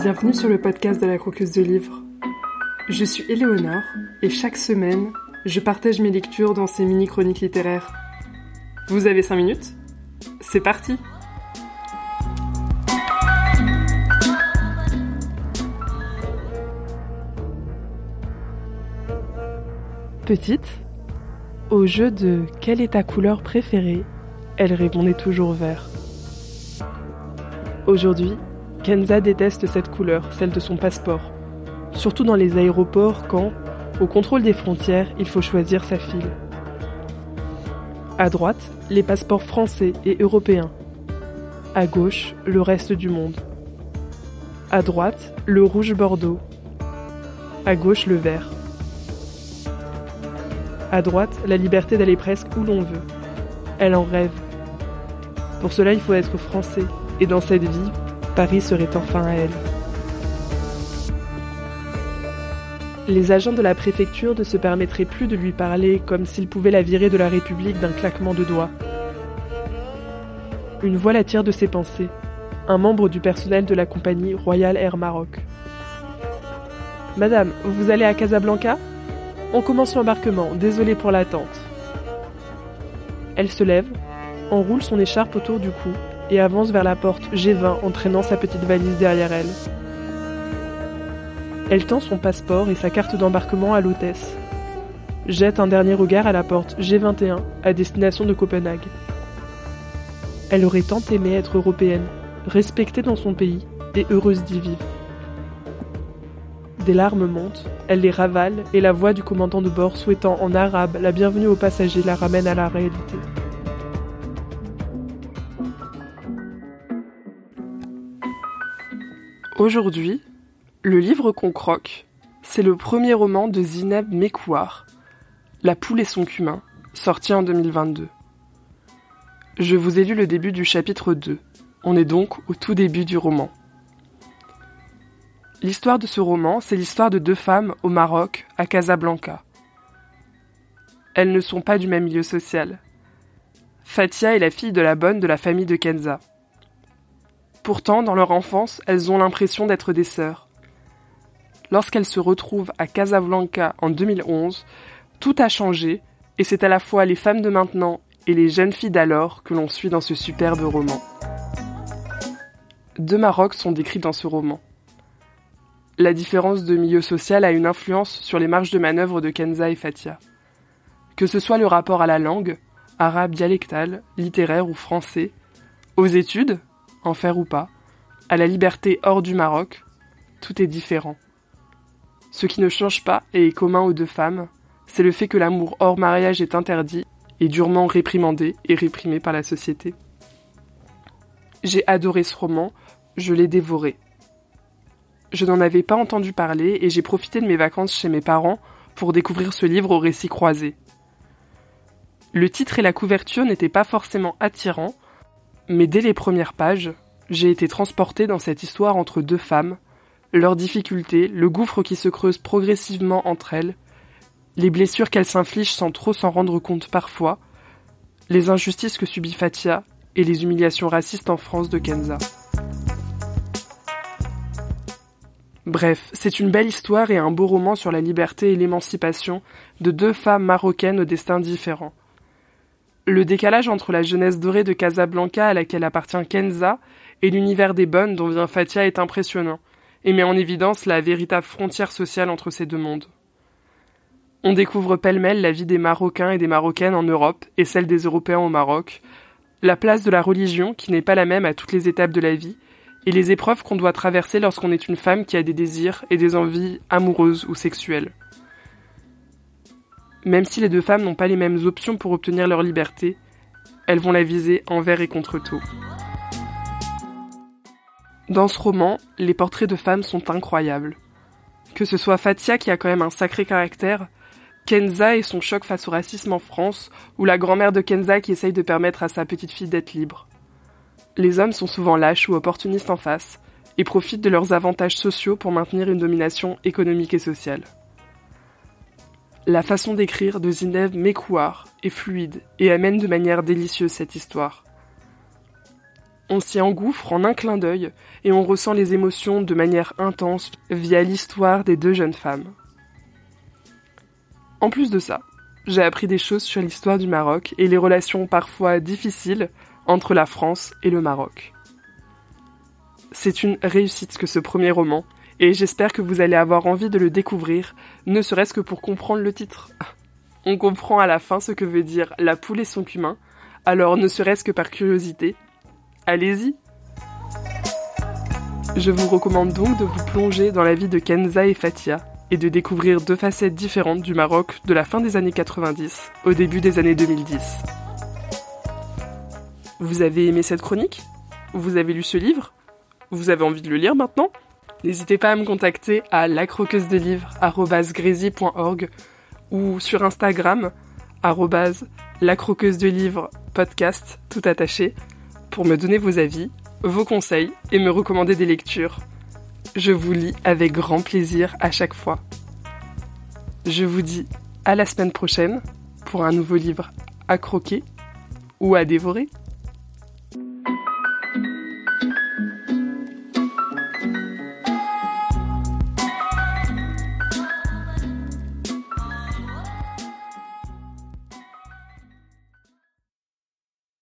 Bienvenue sur le podcast de la croqueuse de livres. Je suis Éléonore et chaque semaine, je partage mes lectures dans ces mini-chroniques littéraires. Vous avez 5 minutes? C'est parti Petite, au jeu de Quelle est ta couleur préférée? elle répondait toujours vert. Aujourd'hui, Kenza déteste cette couleur, celle de son passeport. Surtout dans les aéroports quand, au contrôle des frontières, il faut choisir sa file. À droite, les passeports français et européens. À gauche, le reste du monde. À droite, le rouge bordeaux. À gauche, le vert. À droite, la liberté d'aller presque où l'on veut. Elle en rêve. Pour cela, il faut être français. Et dans cette vie, Paris serait enfin à elle. Les agents de la préfecture ne se permettraient plus de lui parler comme s'ils pouvaient la virer de la République d'un claquement de doigts. Une voix l'attire de ses pensées, un membre du personnel de la compagnie Royal Air Maroc. Madame, vous allez à Casablanca? On commence l'embarquement, désolé pour l'attente. Elle se lève, enroule son écharpe autour du cou et avance vers la porte G20 en traînant sa petite valise derrière elle. Elle tend son passeport et sa carte d'embarquement à l'hôtesse. Jette un dernier regard à la porte G21 à destination de Copenhague. Elle aurait tant aimé être européenne, respectée dans son pays et heureuse d'y vivre. Des larmes montent, elle les ravale et la voix du commandant de bord souhaitant en arabe la bienvenue aux passagers la ramène à la réalité. Aujourd'hui, le livre qu'on croque, c'est le premier roman de Zineb Mekouar, La poule et son cumin, sorti en 2022. Je vous ai lu le début du chapitre 2. On est donc au tout début du roman. L'histoire de ce roman, c'est l'histoire de deux femmes au Maroc, à Casablanca. Elles ne sont pas du même milieu social. Fatia est la fille de la bonne de la famille de Kenza. Pourtant, dans leur enfance, elles ont l'impression d'être des sœurs. Lorsqu'elles se retrouvent à Casablanca en 2011, tout a changé et c'est à la fois les femmes de maintenant et les jeunes filles d'alors que l'on suit dans ce superbe roman. Deux Marocs sont décrits dans ce roman. La différence de milieu social a une influence sur les marges de manœuvre de Kenza et Fatia. Que ce soit le rapport à la langue, arabe dialectal, littéraire ou français, aux études, en ou pas, à la liberté hors du Maroc, tout est différent. Ce qui ne change pas et est commun aux deux femmes, c'est le fait que l'amour hors mariage est interdit et durement réprimandé et réprimé par la société. J'ai adoré ce roman, je l'ai dévoré. Je n'en avais pas entendu parler et j'ai profité de mes vacances chez mes parents pour découvrir ce livre au récit croisé. Le titre et la couverture n'étaient pas forcément attirants, mais dès les premières pages, j'ai été transporté dans cette histoire entre deux femmes, leurs difficultés, le gouffre qui se creuse progressivement entre elles, les blessures qu'elles s'infligent sans trop s'en rendre compte parfois, les injustices que subit Fatia et les humiliations racistes en France de Kenza. Bref, c'est une belle histoire et un beau roman sur la liberté et l'émancipation de deux femmes marocaines au destin différent. Le décalage entre la jeunesse dorée de Casablanca à laquelle appartient Kenza et l'univers des bonnes dont vient Fatia est impressionnant et met en évidence la véritable frontière sociale entre ces deux mondes. On découvre pêle-mêle la vie des Marocains et des Marocaines en Europe et celle des Européens au Maroc, la place de la religion qui n'est pas la même à toutes les étapes de la vie, et les épreuves qu'on doit traverser lorsqu'on est une femme qui a des désirs et des envies amoureuses ou sexuelles. Même si les deux femmes n'ont pas les mêmes options pour obtenir leur liberté, elles vont la viser envers et contre tout. Dans ce roman, les portraits de femmes sont incroyables. Que ce soit Fatia qui a quand même un sacré caractère, Kenza et son choc face au racisme en France, ou la grand-mère de Kenza qui essaye de permettre à sa petite fille d'être libre. Les hommes sont souvent lâches ou opportunistes en face, et profitent de leurs avantages sociaux pour maintenir une domination économique et sociale. La façon d'écrire de Zineb Mekouar est fluide et amène de manière délicieuse cette histoire. On s'y engouffre en un clin d'œil et on ressent les émotions de manière intense via l'histoire des deux jeunes femmes. En plus de ça, j'ai appris des choses sur l'histoire du Maroc et les relations parfois difficiles entre la France et le Maroc. C'est une réussite que ce premier roman, et j'espère que vous allez avoir envie de le découvrir, ne serait-ce que pour comprendre le titre. On comprend à la fin ce que veut dire la poule et son cumin, alors ne serait-ce que par curiosité, allez-y. Je vous recommande donc de vous plonger dans la vie de Kenza et Fatia, et de découvrir deux facettes différentes du Maroc de la fin des années 90 au début des années 2010. Vous avez aimé cette chronique? Vous avez lu ce livre? Vous avez envie de le lire maintenant? N'hésitez pas à me contacter à lacroqueusedelivre.org ou sur Instagram lacroqueusedelivre podcast tout attaché pour me donner vos avis, vos conseils et me recommander des lectures. Je vous lis avec grand plaisir à chaque fois. Je vous dis à la semaine prochaine pour un nouveau livre à croquer ou à dévorer.